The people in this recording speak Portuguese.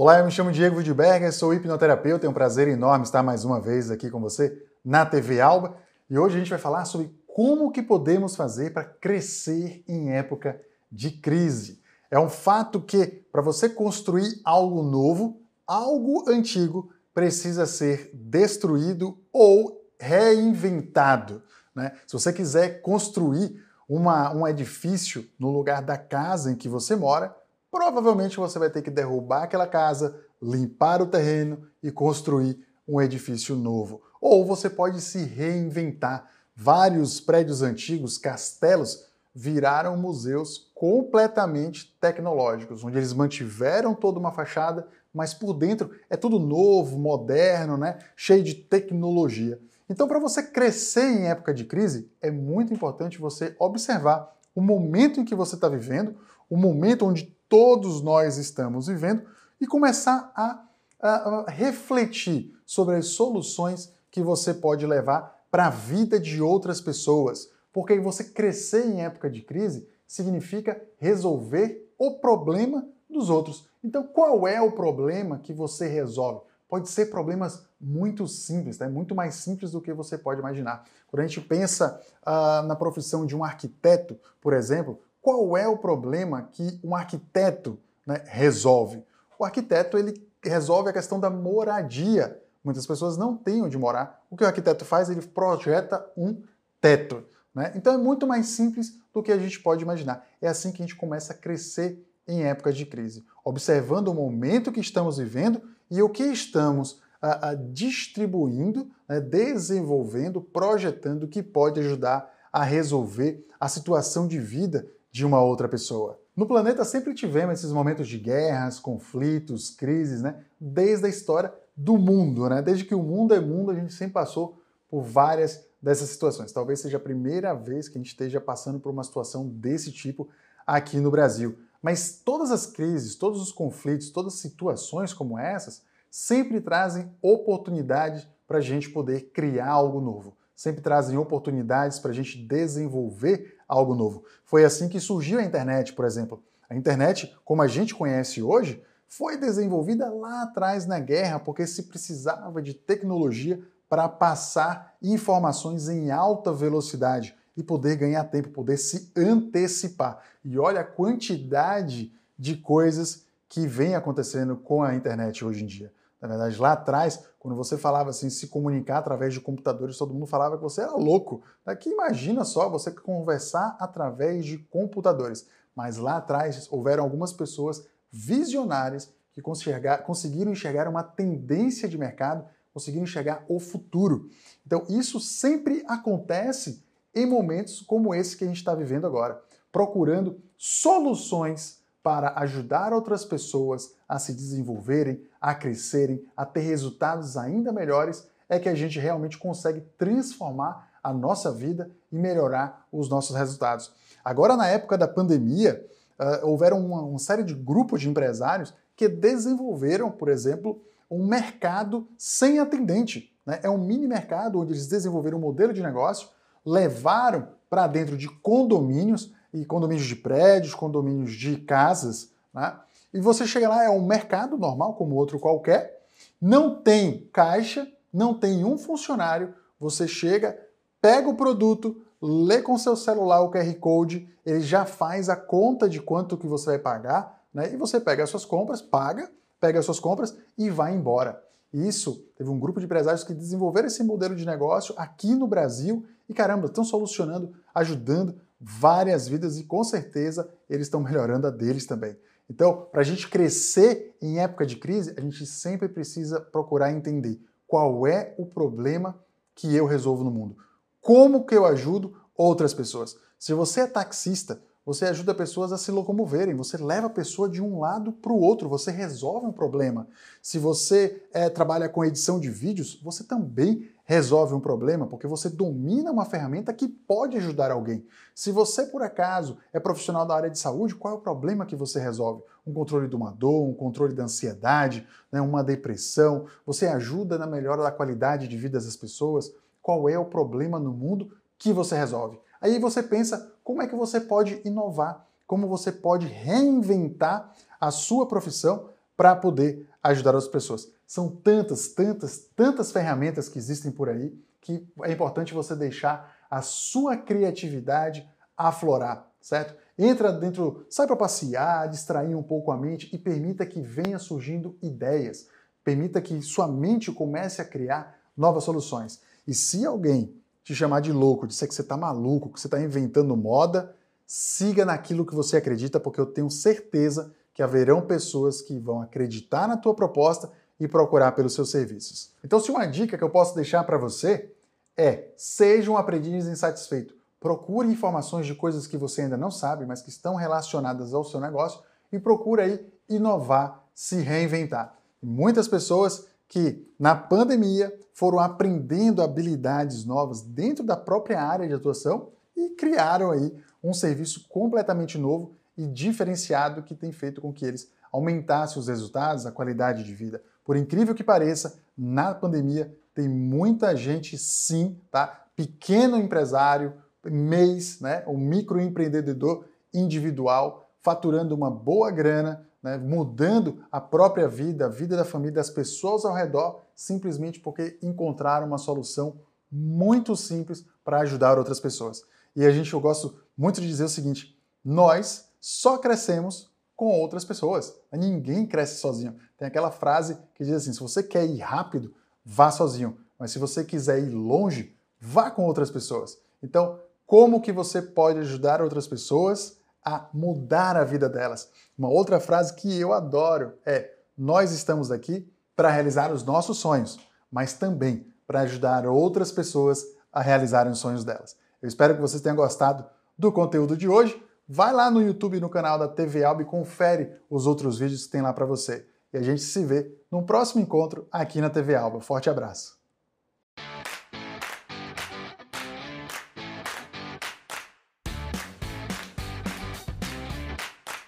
Olá, eu me chamo Diego Wildberger, sou hipnoterapeuta, é um prazer enorme estar mais uma vez aqui com você na TV Alba e hoje a gente vai falar sobre como que podemos fazer para crescer em época de crise. É um fato que para você construir algo novo, algo antigo precisa ser destruído ou reinventado. Né? Se você quiser construir uma, um edifício no lugar da casa em que você mora, provavelmente você vai ter que derrubar aquela casa, limpar o terreno e construir um edifício novo. Ou você pode se reinventar. Vários prédios antigos, castelos, viraram museus completamente tecnológicos, onde eles mantiveram toda uma fachada, mas por dentro é tudo novo, moderno, né? cheio de tecnologia. Então, para você crescer em época de crise, é muito importante você observar o momento em que você está vivendo, o momento onde todos nós estamos vivendo e começar a, a, a refletir sobre as soluções que você pode levar para a vida de outras pessoas. Porque você crescer em época de crise significa resolver o problema dos outros. Então, qual é o problema que você resolve? Pode ser problemas muito simples, né? muito mais simples do que você pode imaginar. Quando a gente pensa uh, na profissão de um arquiteto, por exemplo, qual é o problema que um arquiteto né, resolve? O arquiteto ele resolve a questão da moradia. Muitas pessoas não têm onde morar. O que o arquiteto faz? Ele projeta um teto. Né? Então é muito mais simples do que a gente pode imaginar. É assim que a gente começa a crescer em épocas de crise, observando o momento que estamos vivendo e o que estamos a, a, distribuindo, né, desenvolvendo, projetando que pode ajudar a resolver a situação de vida de uma outra pessoa. No planeta sempre tivemos esses momentos de guerras, conflitos, crises, né? Desde a história do mundo, né? Desde que o mundo é mundo, a gente sempre passou por várias dessas situações. Talvez seja a primeira vez que a gente esteja passando por uma situação desse tipo aqui no Brasil. Mas todas as crises, todos os conflitos, todas as situações como essas sempre trazem oportunidades para a gente poder criar algo novo. Sempre trazem oportunidades para a gente desenvolver algo novo. Foi assim que surgiu a internet, por exemplo. A internet, como a gente conhece hoje, foi desenvolvida lá atrás na guerra porque se precisava de tecnologia para passar informações em alta velocidade e poder ganhar tempo, poder se antecipar. E olha a quantidade de coisas que vem acontecendo com a internet hoje em dia. Na verdade, lá atrás, quando você falava assim, se comunicar através de computadores, todo mundo falava que você era louco. Aqui imagina só você conversar através de computadores. Mas lá atrás houveram algumas pessoas visionárias que conseguiram enxergar uma tendência de mercado, conseguiram enxergar o futuro. Então, isso sempre acontece em momentos como esse que a gente está vivendo agora, procurando soluções para ajudar outras pessoas a se desenvolverem, a crescerem, a ter resultados ainda melhores, é que a gente realmente consegue transformar a nossa vida e melhorar os nossos resultados. Agora, na época da pandemia, uh, houveram uma, uma série de grupos de empresários que desenvolveram, por exemplo, um mercado sem atendente. Né? É um mini mercado onde eles desenvolveram um modelo de negócio, levaram para dentro de condomínios e condomínios de prédios, condomínios de casas, né? E você chega lá, é um mercado normal, como outro qualquer, não tem caixa, não tem um funcionário, você chega, pega o produto, lê com seu celular o QR Code, ele já faz a conta de quanto que você vai pagar, né? E você pega as suas compras, paga, pega as suas compras e vai embora. Isso, teve um grupo de empresários que desenvolveram esse modelo de negócio aqui no Brasil e caramba, estão solucionando, ajudando várias vidas e com certeza eles estão melhorando a deles também. Então, para a gente crescer em época de crise, a gente sempre precisa procurar entender qual é o problema que eu resolvo no mundo. Como que eu ajudo outras pessoas? Se você é taxista, você ajuda pessoas a se locomoverem, você leva a pessoa de um lado para o outro, você resolve um problema. Se você é, trabalha com edição de vídeos, você também resolve um problema, porque você domina uma ferramenta que pode ajudar alguém. Se você, por acaso, é profissional da área de saúde, qual é o problema que você resolve? Um controle de uma dor, um controle da ansiedade, né, uma depressão, você ajuda na melhora da qualidade de vida das pessoas? Qual é o problema no mundo que você resolve? Aí você pensa como é que você pode inovar, como você pode reinventar a sua profissão para poder ajudar as pessoas. São tantas, tantas, tantas ferramentas que existem por aí que é importante você deixar a sua criatividade aflorar, certo? Entra dentro, sai para passear, distrair um pouco a mente e permita que venha surgindo ideias. Permita que sua mente comece a criar novas soluções. E se alguém te chamar de louco, disser que você está maluco, que você está inventando moda, siga naquilo que você acredita, porque eu tenho certeza que haverão pessoas que vão acreditar na tua proposta e procurar pelos seus serviços. Então, se uma dica que eu posso deixar para você é: seja um aprendiz insatisfeito. Procure informações de coisas que você ainda não sabe, mas que estão relacionadas ao seu negócio e procure aí inovar, se reinventar. muitas pessoas que na pandemia foram aprendendo habilidades novas dentro da própria área de atuação e criaram aí um serviço completamente novo e diferenciado que tem feito com que eles aumentassem os resultados, a qualidade de vida. Por incrível que pareça, na pandemia tem muita gente sim, tá? Pequeno empresário, mês, né? O microempreendedor individual faturando uma boa grana né, mudando a própria vida, a vida da família, das pessoas ao redor, simplesmente porque encontraram uma solução muito simples para ajudar outras pessoas. E a gente, eu gosto muito de dizer o seguinte: nós só crescemos com outras pessoas. Ninguém cresce sozinho. Tem aquela frase que diz assim: se você quer ir rápido, vá sozinho. Mas se você quiser ir longe, vá com outras pessoas. Então, como que você pode ajudar outras pessoas a mudar a vida delas. Uma outra frase que eu adoro é: Nós estamos aqui para realizar os nossos sonhos, mas também para ajudar outras pessoas a realizarem os sonhos delas. Eu espero que vocês tenham gostado do conteúdo de hoje. Vai lá no YouTube, no canal da TV Alba e confere os outros vídeos que tem lá para você. E a gente se vê no próximo encontro aqui na TV Alba. Forte abraço!